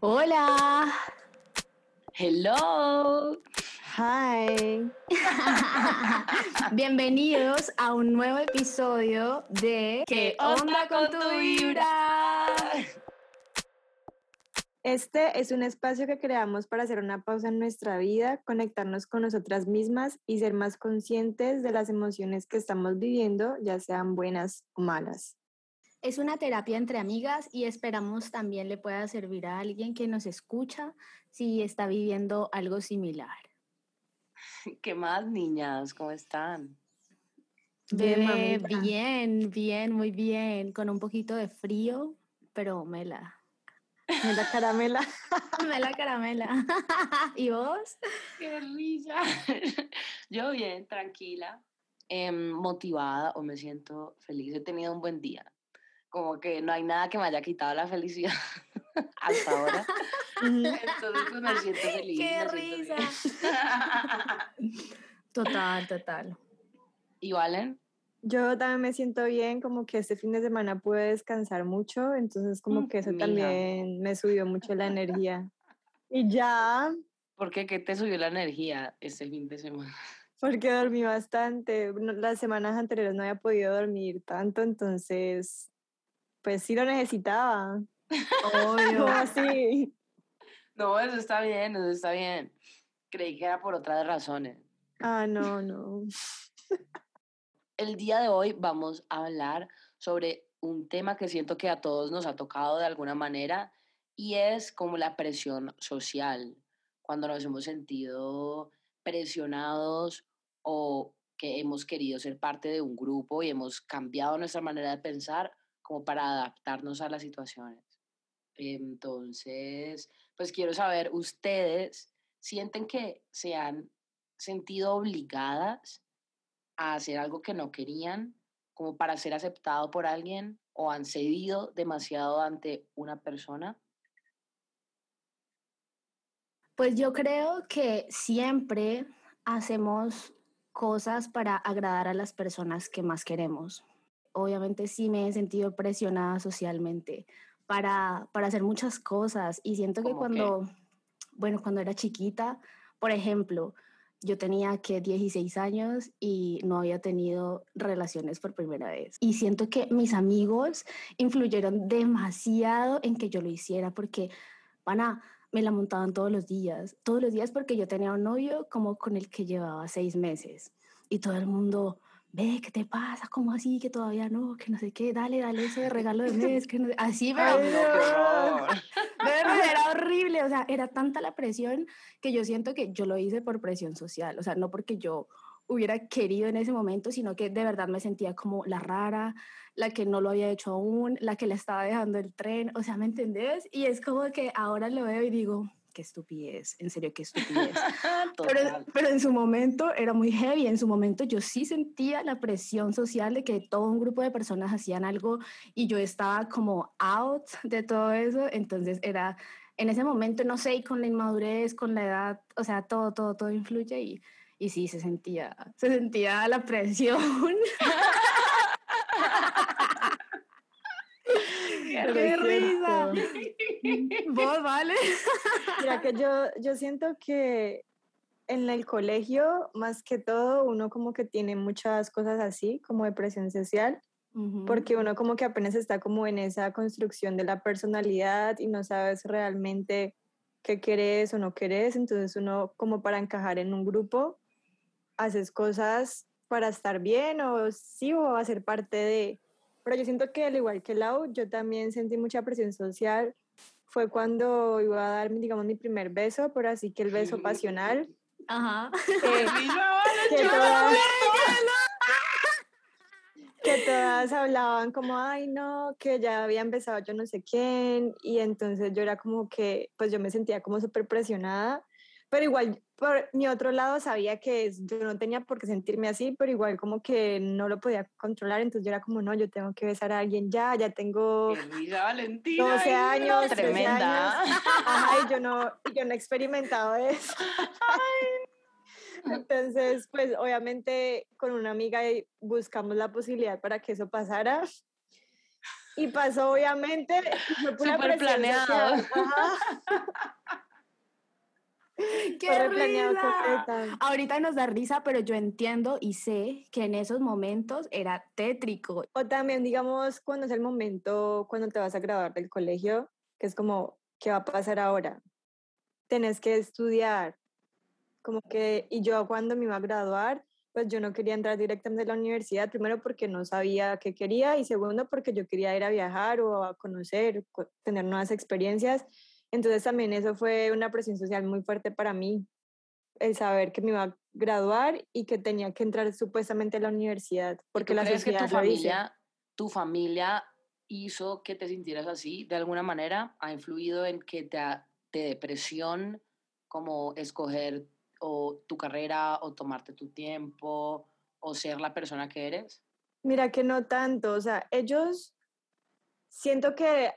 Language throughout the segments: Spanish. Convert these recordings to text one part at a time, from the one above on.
Hola. Hello. Hi. Bienvenidos a un nuevo episodio de ¿Qué onda con tu vibra? Este es un espacio que creamos para hacer una pausa en nuestra vida, conectarnos con nosotras mismas y ser más conscientes de las emociones que estamos viviendo, ya sean buenas o malas. Es una terapia entre amigas y esperamos también le pueda servir a alguien que nos escucha si está viviendo algo similar. ¿Qué más, niñas? ¿Cómo están? Bebé, bien, bien, muy bien, con un poquito de frío, pero mela. Mira, caramela. Mela caramela. ¿Y vos? ¡Qué risa! Yo bien, tranquila, em, motivada o me siento feliz. He tenido un buen día. Como que no hay nada que me haya quitado la felicidad hasta ahora. Entonces pues, me siento feliz. ¡Qué me siento risa! Total, total. ¿Y Valen? Yo también me siento bien, como que este fin de semana pude descansar mucho, entonces como que eso mija. también me subió mucho la energía. Y ya, ¿Por qué? ¿Qué te subió la energía este fin de semana? porque dormí bastante. Las semanas anteriores no había podido dormir tanto, entonces, pues sí lo necesitaba. Obvio. ¿Cómo así? No, eso está bien, eso está bien. Creí que era por otras razones. Ah, no, no. El día de hoy vamos a hablar sobre un tema que siento que a todos nos ha tocado de alguna manera y es como la presión social, cuando nos hemos sentido presionados o que hemos querido ser parte de un grupo y hemos cambiado nuestra manera de pensar como para adaptarnos a las situaciones. Entonces, pues quiero saber, ¿ustedes sienten que se han sentido obligadas a hacer algo que no querían como para ser aceptado por alguien o han cedido demasiado ante una persona? Pues yo creo que siempre hacemos cosas para agradar a las personas que más queremos. Obviamente sí me he sentido presionada socialmente para, para hacer muchas cosas. Y siento que cuando, bueno, cuando era chiquita, por ejemplo, yo tenía que 16 años y no había tenido relaciones por primera vez. Y siento que mis amigos influyeron demasiado en que yo lo hiciera porque, pana, me la montaban todos los días, todos los días porque yo tenía un novio como con el que llevaba seis meses. Y todo el mundo, ve, ¿qué te pasa? ¿Cómo así? Que todavía no, que no sé qué, dale, dale ese regalo de mes, que no sé- así, pero Ay, No, era horrible, o sea, era tanta la presión que yo siento que yo lo hice por presión social, o sea, no porque yo hubiera querido en ese momento, sino que de verdad me sentía como la rara, la que no lo había hecho aún, la que le estaba dejando el tren, o sea, ¿me entendés? Y es como que ahora lo veo y digo, qué estupidez, en serio, qué estupidez. Pero, pero en su momento era muy heavy, en su momento yo sí sentía la presión social de que todo un grupo de personas hacían algo y yo estaba como out de todo eso, entonces era en ese momento, no sé, y con la inmadurez, con la edad, o sea, todo, todo, todo influye y, y sí, se sentía, se sentía la presión. Qué ¡Qué risa. ¿Vos, vale? Mira que yo, yo siento que en el colegio, más que todo, uno como que tiene muchas cosas así, como de presión social, Ujú. porque uno como que apenas está como en esa construcción de la personalidad y no sabes realmente qué querés o no querés, entonces uno como para encajar en un grupo, haces cosas para estar bien o sí o hacer parte de... Pero yo siento que al igual que Lau, yo también sentí mucha presión social. Fue cuando iba a dar, digamos, mi primer beso, pero así que el beso pasional. Ajá. que todas, que todas hablaban como, ay, no, que ya había empezado yo no sé quién, y entonces yo era como que, pues yo me sentía como súper presionada, pero igual por mi otro lado sabía que yo no tenía por qué sentirme así, pero igual como que no lo podía controlar, entonces yo era como, no, yo tengo que besar a alguien ya, ya tengo risa, Valentina. 12 ay, no, años, 13 Tremenda. años. Ajá, y yo no, yo no he experimentado eso. Entonces, pues obviamente con una amiga buscamos la posibilidad para que eso pasara. Y pasó obviamente. Súper planeado. ¡Qué risa! Ahorita nos da risa, pero yo entiendo y sé que en esos momentos era tétrico. O también, digamos, cuando es el momento, cuando te vas a graduar del colegio, que es como, ¿qué va a pasar ahora? Tenés que estudiar. Como que, y yo cuando me iba a graduar, pues yo no quería entrar directamente a la universidad, primero porque no sabía qué quería y segundo porque yo quería ir a viajar o a conocer, tener nuevas experiencias entonces también eso fue una presión social muy fuerte para mí, el saber que me iba a graduar y que tenía que entrar supuestamente a la universidad, porque la crees que tu familia, tu familia hizo que te sintieras así de alguna manera? ¿Ha influido en que te, te depresión como escoger o tu carrera o tomarte tu tiempo o ser la persona que eres? Mira que no tanto, o sea, ellos siento que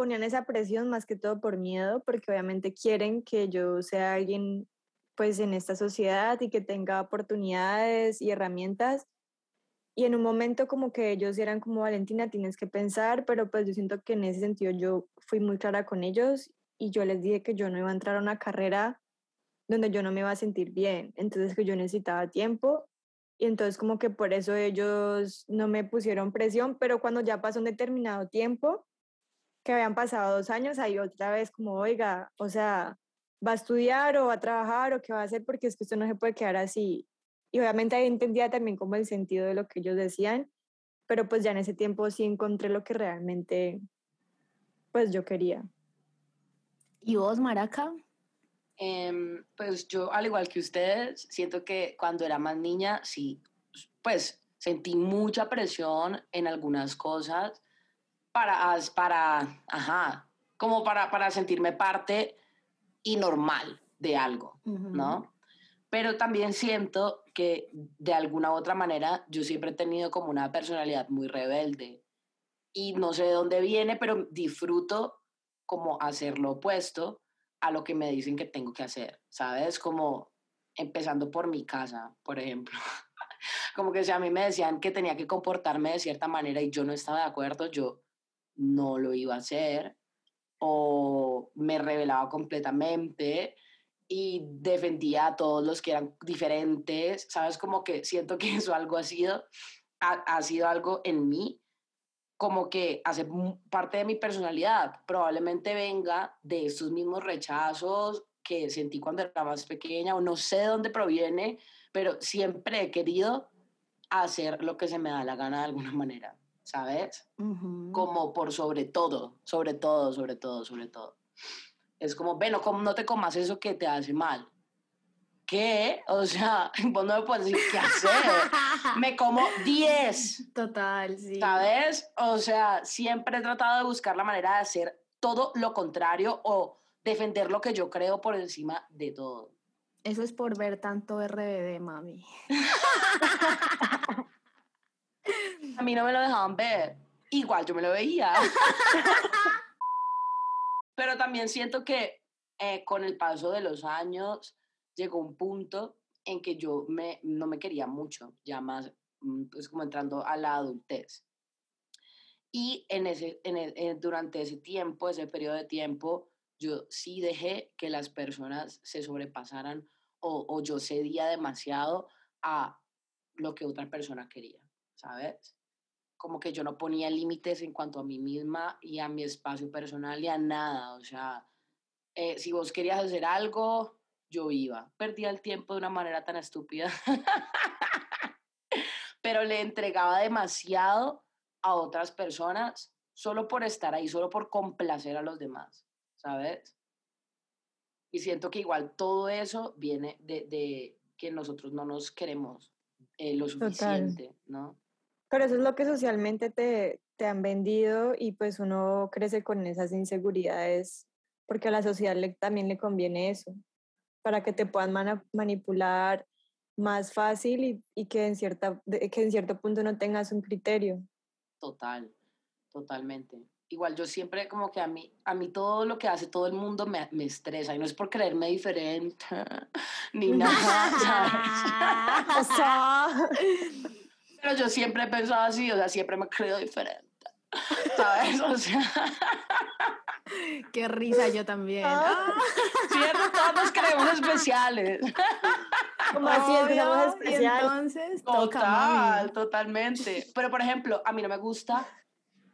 ponían esa presión más que todo por miedo, porque obviamente quieren que yo sea alguien pues en esta sociedad y que tenga oportunidades y herramientas. Y en un momento como que ellos eran como, Valentina, tienes que pensar, pero pues yo siento que en ese sentido yo fui muy clara con ellos y yo les dije que yo no iba a entrar a una carrera donde yo no me iba a sentir bien, entonces que yo necesitaba tiempo y entonces como que por eso ellos no me pusieron presión, pero cuando ya pasó un determinado tiempo, que habían pasado dos años, ahí otra vez como, oiga, o sea, va a estudiar o va a trabajar o qué va a hacer porque es que usted no se puede quedar así. Y obviamente ahí entendía también como el sentido de lo que ellos decían, pero pues ya en ese tiempo sí encontré lo que realmente pues yo quería. ¿Y vos, Maraca? Em, pues yo, al igual que ustedes, siento que cuando era más niña, sí, pues sentí mucha presión en algunas cosas para, para ajá, como para, para sentirme parte y normal de algo, ¿no? Pero también siento que de alguna u otra manera yo siempre he tenido como una personalidad muy rebelde y no sé de dónde viene, pero disfruto como hacer lo opuesto a lo que me dicen que tengo que hacer, ¿sabes? Como empezando por mi casa, por ejemplo. Como que si a mí me decían que tenía que comportarme de cierta manera y yo no estaba de acuerdo, yo no lo iba a hacer o me revelaba completamente y defendía a todos los que eran diferentes, ¿sabes? Como que siento que eso algo ha sido, ha, ha sido algo en mí como que hace parte de mi personalidad. Probablemente venga de estos mismos rechazos que sentí cuando era más pequeña o no sé de dónde proviene, pero siempre he querido hacer lo que se me da la gana de alguna manera, ¿sabes? Como por sobre todo, sobre todo, sobre todo, sobre todo. Es como, bueno, como no te comas eso que te hace mal. ¿qué? O sea, vos no me puedes decir qué hacer. me como 10. Total, sí. ¿Sabes? O sea, siempre he tratado de buscar la manera de hacer todo lo contrario o defender lo que yo creo por encima de todo. Eso es por ver tanto RBD, mami. A mí no me lo dejaban ver. Igual yo me lo veía. Pero también siento que eh, con el paso de los años llegó un punto en que yo me, no me quería mucho, ya más, mm, pues como entrando a la adultez. Y en ese, en durante ese tiempo, ese periodo de tiempo, yo sí dejé que las personas se sobrepasaran o, o yo cedía demasiado a lo que otra persona quería, ¿sabes? Como que yo no ponía límites en cuanto a mí misma y a mi espacio personal y a nada. O sea, eh, si vos querías hacer algo, yo iba. Perdía el tiempo de una manera tan estúpida. Pero le entregaba demasiado a otras personas solo por estar ahí, solo por complacer a los demás, ¿sabes? Y siento que igual todo eso viene de, que nosotros no nos queremos eh, lo suficiente, ¿no? Pero eso es lo que socialmente te, te han vendido y pues uno crece con esas inseguridades porque a la sociedad le, también le conviene eso para que te puedan manipular más fácil y, que, en cierta, que en cierto punto no tengas un criterio. Total, totalmente. Igual yo siempre como que a mí, a mí todo lo que hace todo el mundo me, me estresa y no es por creerme diferente ni nada. o sea, pero yo siempre he pensado así, o sea, siempre me he creído diferente. ¿sabes? O sea, Qué risa yo también. Ah. cierto, todos nos creemos especiales. Como así es somos especiales. entonces toca, Total, mami. totalmente. Pero, por ejemplo, a mí no me gusta,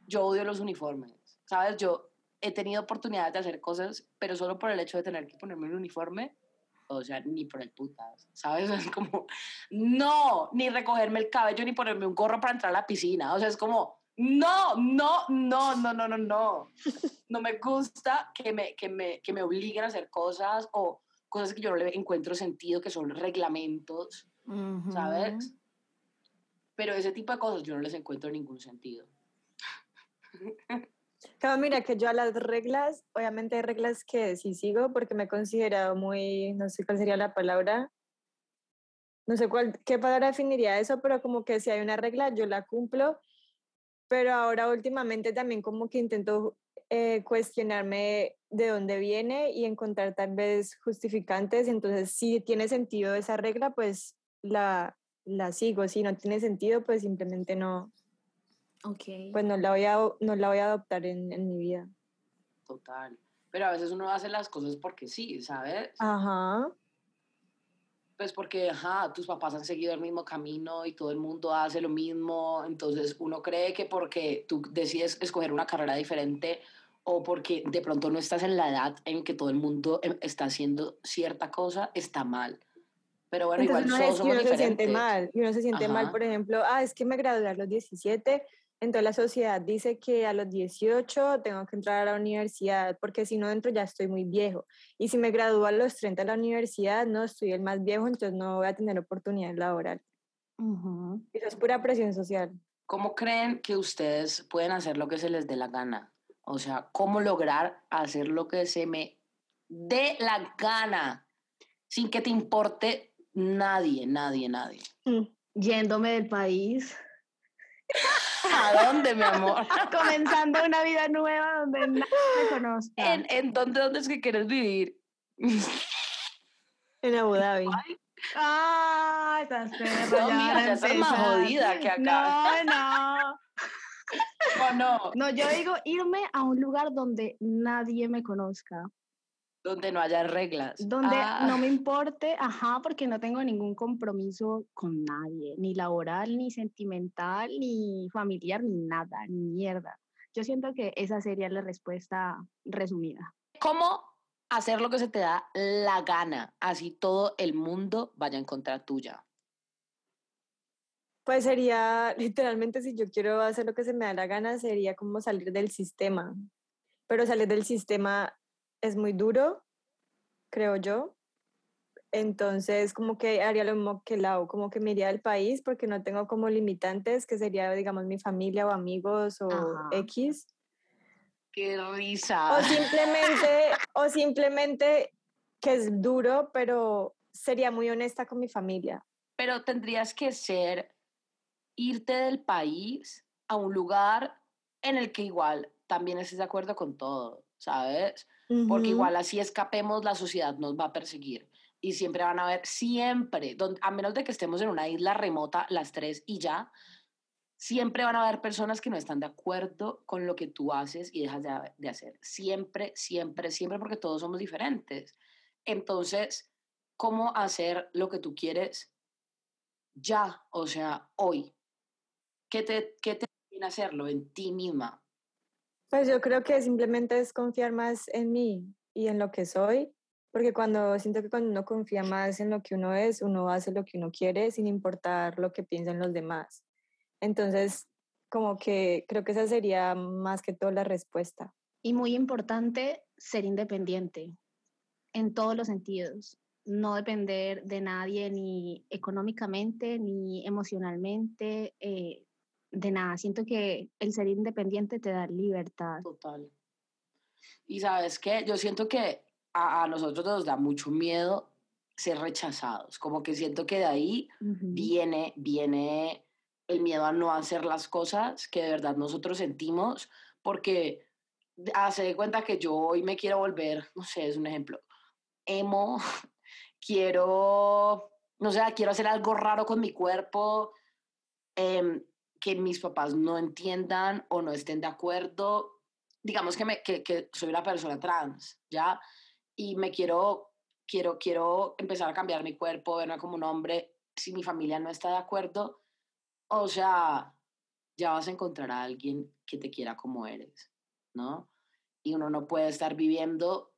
yo odio los uniformes, ¿sabes? Yo he tenido oportunidades de hacer cosas, pero solo por el hecho de tener que ponerme un uniforme, o sea, ni por el putas, ¿sabes? Es como, no, ni recogerme el cabello, ni ponerme un gorro para entrar a la piscina, o sea, es como, no, no, no, no, no, no, no. No me gusta que me, que me, que me obliguen a hacer cosas o cosas que yo no le encuentro sentido, que son reglamentos. Ujú. ¿sabes? Pero ese tipo de cosas yo no les encuentro ningún sentido. Claro, mira que yo a las reglas, obviamente hay reglas que sí sigo porque me he considerado muy, no sé cuál sería la palabra, no sé cuál, qué palabra definiría eso, pero como que si hay una regla, yo la cumplo, pero ahora últimamente también como que intento eh, cuestionarme de dónde viene y encontrar tal vez justificantes, entonces si tiene sentido esa regla, pues la, la sigo, si no tiene sentido, pues simplemente no, Ok. pues no la voy a, no la voy a adoptar en, en mi vida. Total. Pero a veces uno hace las cosas porque sí, ¿sabes? Ajá. Pues porque, ajá, tus papás han seguido el mismo camino y todo el mundo hace lo mismo, entonces uno cree que porque tú decides escoger una carrera diferente o porque de pronto no estás en la edad en que todo el mundo em- está haciendo cierta cosa, está mal. Pero bueno, Entonces igual uno, todos es somos uno se siente mal, y uno se siente mal, Ajá. por ejemplo, ah, es que me gradué a los 17, entonces la sociedad dice que a los 18 tengo que entrar a la universidad, porque si no entro ya estoy muy viejo. Y si me gradúo a los 30 de la universidad, no estoy el más viejo, entonces no voy a tener oportunidad laboral. Ujú. Eso es pura presión social. ¿Cómo creen que ustedes pueden hacer lo que se les dé la gana? O sea, ¿cómo lograr hacer lo que se me dé la gana sin que te importe nadie, nadie, nadie? Mm. Yéndome del país, ¿A dónde, mi amor? comenzando una vida nueva donde nadie me conozca. ¿En, en dónde, dónde es que quieres vivir? En Abu Dhabi. Ah, estás No, mira, ya estás más jodida que acá. No, no. ¿O no? No, yo digo irme a un lugar donde nadie me conozca, Donde no haya reglas. donde Ah, no me importe, ajá, porque no tengo ningún compromiso con nadie, ni laboral, ni sentimental, ni familiar, ni nada, ni mierda. Yo siento que esa sería la respuesta resumida. ¿Cómo hacer lo que se te da la gana? Así todo el mundo vaya en contra tuya. Pues sería, literalmente, si yo quiero hacer lo que se me da la gana, sería como salir del sistema. Pero salir del sistema es muy duro, creo yo. Entonces, como que haría lo mismo que Lau, como que me iría del país porque no tengo como limitantes, que sería, digamos, mi familia o amigos o Ajá. X. ¡Qué risa! O simplemente, o simplemente que es duro, pero sería muy honesta con mi familia. Pero tendrías que ser irte del país a un lugar en el que igual también estés de acuerdo con todo, ¿sabes? Porque igual así escapemos, la sociedad nos va a perseguir. Y siempre van a ver, siempre, a menos de que estemos en una isla remota, las tres y ya, siempre van a haber personas que no están de acuerdo con lo que tú haces y dejas de, de hacer. Siempre, siempre, siempre, porque todos somos diferentes. Entonces, ¿cómo hacer lo que tú quieres ya? O sea, hoy. ¿Qué te, qué te viene a hacerlo en ti misma? Pues yo creo que simplemente es confiar más en mí y en lo que soy, porque cuando siento que cuando uno confía más en lo que uno es, uno hace lo que uno quiere sin importar lo que piensen los demás. Entonces, como que creo que esa sería más que todo la respuesta. Y muy importante, ser independiente en todos los sentidos. No depender de nadie ni económicamente ni emocionalmente, eh, de nada. Siento que el ser independiente te da libertad. Total. Y sabes qué, yo siento que a, a nosotros nos da mucho miedo ser rechazados, como que siento que de ahí viene, viene el miedo a no hacer las cosas que de verdad nosotros sentimos, porque hace de cuenta que yo hoy me quiero volver, no sé, es un ejemplo, emo, quiero, no sé, quiero hacer algo raro con mi cuerpo, em, que mis papás no entiendan o no estén de acuerdo. Digamos que, me, que, soy una persona trans, ¿ya? Y me quiero, quiero, quiero empezar a cambiar mi cuerpo, verme como un hombre. Si mi familia no está de acuerdo, o sea, ya vas a encontrar a alguien que te quiera como eres, ¿no? Y uno no puede estar viviendo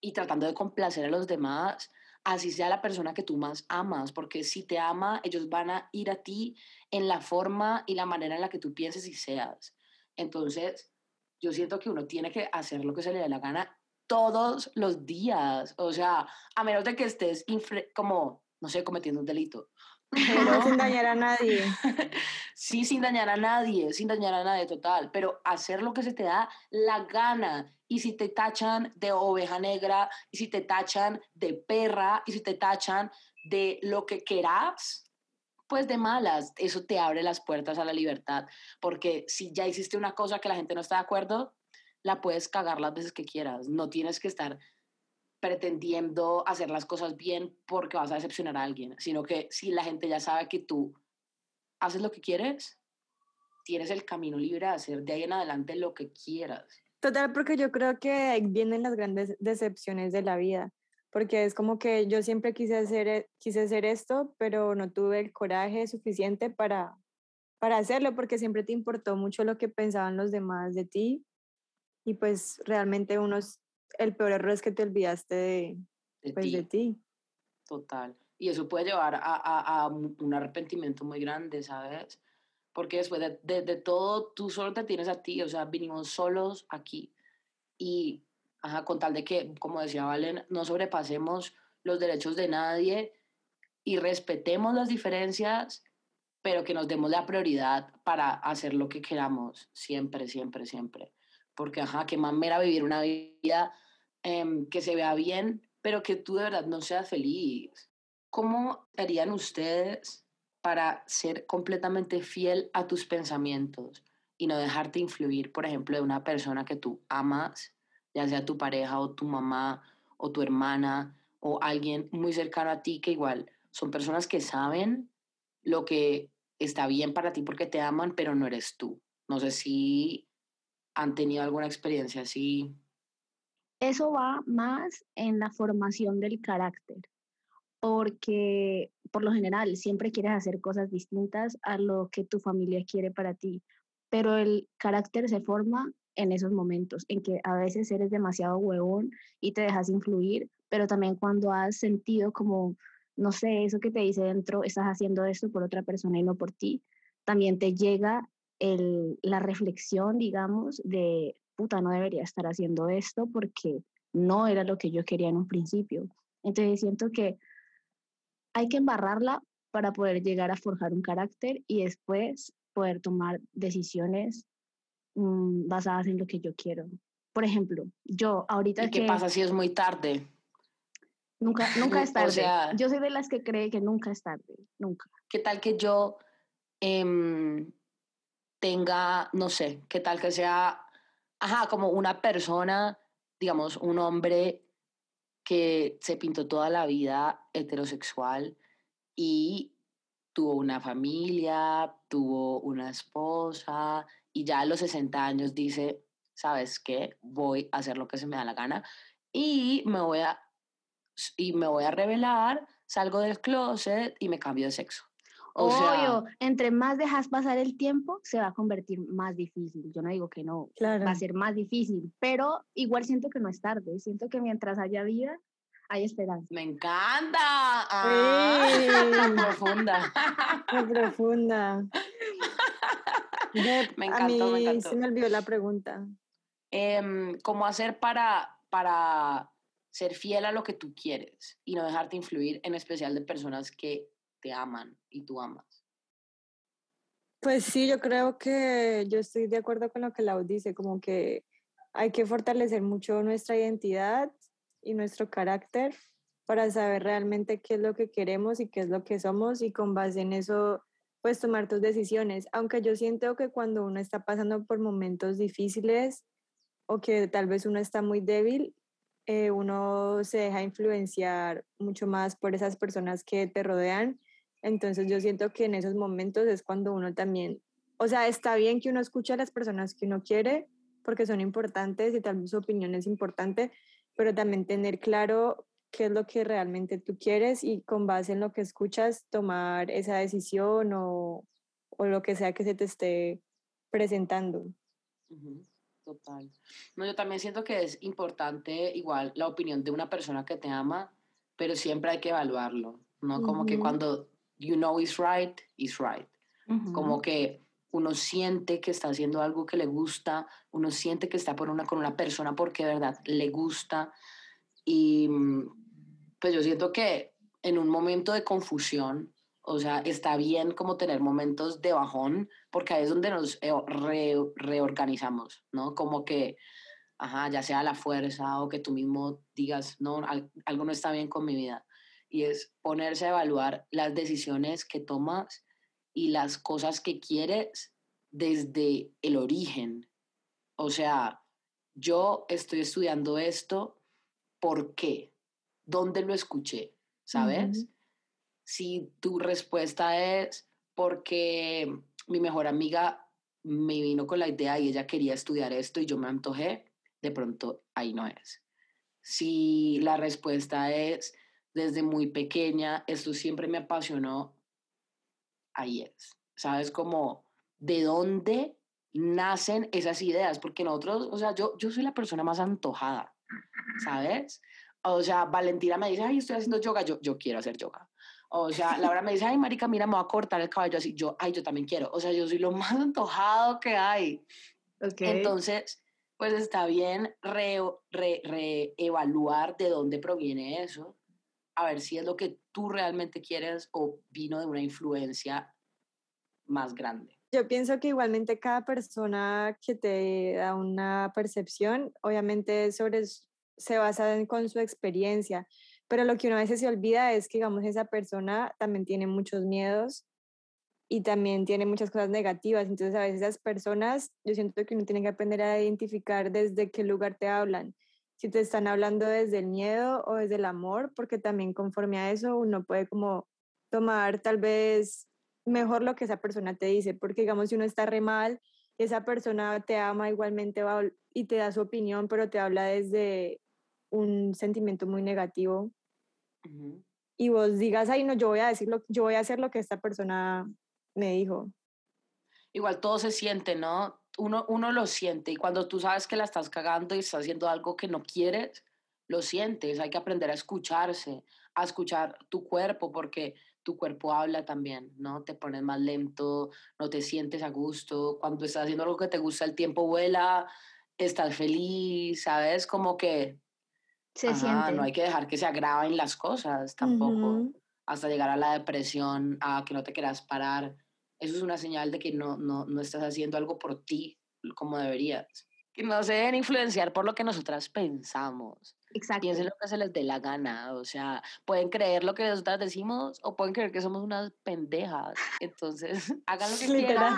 y tratando de complacer a los demás, así sea la persona que tú más amas, porque si te ama, ellos van a ir a ti en la forma y la manera en la que tú pienses y seas. Entonces, yo siento que uno tiene que hacer lo que se le dé la gana todos los días, o sea, a menos de que estés como, no sé, cometiendo un delito, pero, sin dañar a nadie. sí, sin dañar a nadie, sin dañar a nadie, total. Pero hacer lo que se te da la gana. Y si te tachan de oveja negra, y si te tachan de perra, y si te tachan de lo que querás, pues de malas, eso te abre las puertas a la libertad. Porque si ya hiciste una cosa que la gente no está de acuerdo, la puedes cagar las veces que quieras. No tienes que estar pretendiendo hacer las cosas bien porque vas a decepcionar a alguien, sino que si la gente ya sabe que tú haces lo que quieres, tienes el camino libre de hacer de ahí en adelante lo que quieras. Total, porque yo creo que vienen las grandes decepciones de la vida, porque es como que yo siempre quise hacer, e, quise hacer esto, pero no tuve el coraje suficiente para, para hacerlo, porque siempre te importó mucho lo que pensaban los demás de ti, y pues realmente unos el peor error es que te olvidaste de, de, pues, ti. de ti. Total. Y eso puede llevar a, a, a, un arrepentimiento muy grande, ¿sabes? Porque después de, de, de, todo, tú solo te tienes a ti, o sea, vinimos solos aquí. Y, ajá, con tal de que, como decía Valen, no sobrepasemos los derechos de nadie y respetemos las diferencias, pero que nos demos la prioridad para hacer lo que queramos, siempre, siempre, siempre. Porque, ajá, qué mamera vivir una vida Em, que se vea bien, pero que tú de verdad no seas feliz. ¿Cómo harían ustedes para ser completamente fiel a tus pensamientos y no dejarte influir, por ejemplo, de una persona que tú amas, ya sea tu pareja o tu mamá o tu hermana o alguien muy cercano a ti que igual son personas que saben lo que está bien para ti porque te aman, pero no eres tú. No sé si han tenido alguna experiencia así eso va más en la formación del carácter, porque por lo general siempre quieres hacer cosas distintas a lo que tu familia quiere para ti, pero el carácter se forma en esos momentos, en que a veces eres demasiado huevón y te dejas influir, pero también cuando has sentido como, no sé, eso que te dice dentro, estás haciendo esto por otra persona y no por ti, también te llega el, la reflexión, digamos, de puta, no debería estar haciendo esto porque no era lo que yo quería en un principio. Entonces siento que hay que embarrarla para poder llegar a forjar un carácter y después poder tomar decisiones mm, basadas en lo que yo quiero. Por ejemplo, yo ahorita... ¿Y qué pasa si es muy tarde? Nunca, nunca es tarde. yo soy de las que cree que nunca es tarde, nunca. ¿Qué tal que yo em, tenga, no sé, qué tal que sea ajá, como una persona, digamos, un hombre que se pintó toda la vida heterosexual y tuvo una familia, tuvo una esposa y ya a los 60 años dice, ¿sabes qué? Voy a hacer lo que se me da la gana y me voy a y me voy a revelar, salgo del closet y me cambio de sexo. O Obvio, entre más dejas pasar el tiempo, se va a convertir más difícil. Yo no digo que no, va a ser más difícil, pero igual siento que no es tarde. Siento que mientras haya vida, hay esperanza. Me encanta. Ah, profunda. Muy profunda. me encantó, me encantó. Se me olvidó la pregunta. Em, ¿Cómo hacer para, para ser fiel a lo que tú quieres y no dejarte influir, en especial de personas que te aman y tú amas. Pues sí, yo creo que yo estoy de acuerdo con lo que Lau dice, como que hay que fortalecer mucho nuestra identidad y nuestro carácter para saber realmente qué es lo que queremos y qué es lo que somos y con base en eso pues tomar tus decisiones. Aunque yo siento que cuando uno está pasando por momentos difíciles o que tal vez uno está muy débil, eh, uno se deja influenciar mucho más por esas personas que te rodean Entonces yo siento que en esos momentos es cuando uno también, o sea, está bien que uno escuche a las personas que uno quiere porque son importantes y tal vez su opinión es importante, pero también tener claro qué es lo que realmente tú quieres y con base en lo que escuchas tomar esa decisión o, o lo que sea que se te esté presentando. Total. No, yo también siento que es importante igual la opinión de una persona que te ama, pero siempre hay que evaluarlo, ¿no? Como que cuando you know is right, is right. Como que uno siente que está haciendo algo que le gusta, uno siente que está por una, con una persona porque de verdad le gusta. Y mm, pues yo siento que en un momento de confusión, o sea, está bien como tener momentos de bajón, porque ahí es donde nos eh, reorganizamos, ¿no? Como que, ajá, ya sea la fuerza o que tú mismo digas, no, algo no está bien con mi vida. Y es ponerse a evaluar las decisiones que tomas y las cosas que quieres desde el origen. O sea, yo estoy estudiando esto, ¿por qué? ¿Dónde lo escuché? ¿Sabes? Si tu respuesta es porque mi mejor amiga me vino con la idea y ella quería estudiar esto y yo me antojé, de pronto ahí no es. Si la respuesta es desde muy pequeña, esto siempre me apasionó, ahí es. ¿Sabes? Como de dónde nacen esas ideas, porque nosotros, o sea, yo, yo soy la persona más antojada, ¿sabes? O sea, Valentina me dice, ay, estoy haciendo yoga, yo, yo quiero hacer yoga. O sea, Laura me dice, ay, marica, mira, me voy a cortar el cabello así. Yo, ay, yo también quiero. O sea, yo soy lo más antojado que hay. Okay. Entonces, pues está bien reevaluar re, de dónde proviene eso a ver si es lo que tú realmente quieres o vino de una influencia más grande. Yo pienso que igualmente cada persona que te da una percepción, obviamente sobre, se basa en, con su experiencia, pero lo que uno a veces se olvida es que, digamos, esa persona también tiene muchos miedos y también tiene muchas cosas negativas. Entonces, a veces esas personas, yo siento que uno tiene que aprender a identificar desde qué lugar te hablan si te están hablando desde el miedo o desde el amor, porque también conforme a eso uno puede como tomar tal vez mejor lo que esa persona te dice, porque digamos si uno está re mal, esa persona te ama igualmente va, y te da su opinión, pero te habla desde un sentimiento muy negativo. Y vos digas, ay, no, yo voy a decir yo voy a hacer lo que esta persona me dijo. Igual todo se siente, ¿no? Uno, uno lo siente y cuando tú sabes que la estás cagando y estás haciendo algo que no quieres, lo sientes. Hay que aprender a escucharse, a escuchar tu cuerpo porque tu cuerpo habla también, ¿no? Te pones más lento, no te sientes a gusto. Cuando estás haciendo algo que te gusta, el tiempo vuela, estás feliz, ¿sabes? Como que... Se siente. No hay que dejar que se agraven las cosas tampoco. Hasta llegar a la depresión, a que no te quieras parar eso es una señal de que no, no, no estás haciendo algo por ti como deberías. Que no se deben influenciar por lo que nosotras pensamos. Exacto. Piensen lo que se les dé la gana. O sea, pueden creer lo que nosotras decimos o pueden creer que somos unas pendejas. Entonces, hagan lo que quieran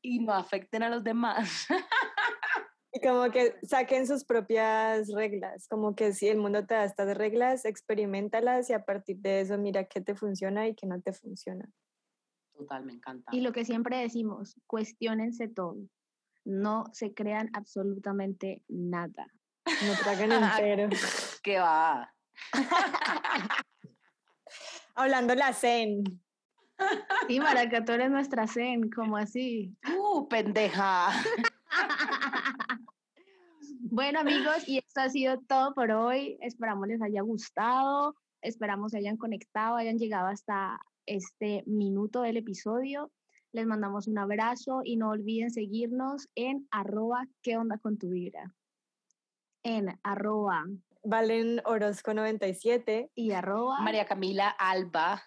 y no afecten a los demás. Y como que saquen sus propias reglas, como que si el mundo te da estas reglas, experimentalas y a partir de eso mira qué te funciona y qué no te funciona. Total, me encanta. Y lo que siempre decimos, cuestionense todo. No se crean absolutamente nada. No tragan entero. ¿Qué va? Hablando la zen. Sí, Maraca, tú eres nuestra zen, como así. ¡Uh, pendeja! bueno, amigos, y esto ha sido todo por hoy. Esperamos les haya gustado, esperamos se hayan conectado, hayan llegado hasta este minuto del episodio. Les mandamos un abrazo y no olviden seguirnos en arroba qué onda con tu vibra. En arroba Valen Orozco 97 y arroba María Camila Alba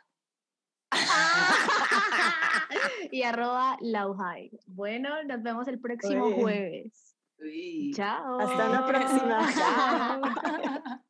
y arroba Lauhai. Bueno, nos vemos el próximo jueves. Chao. Hasta la próxima. Chao.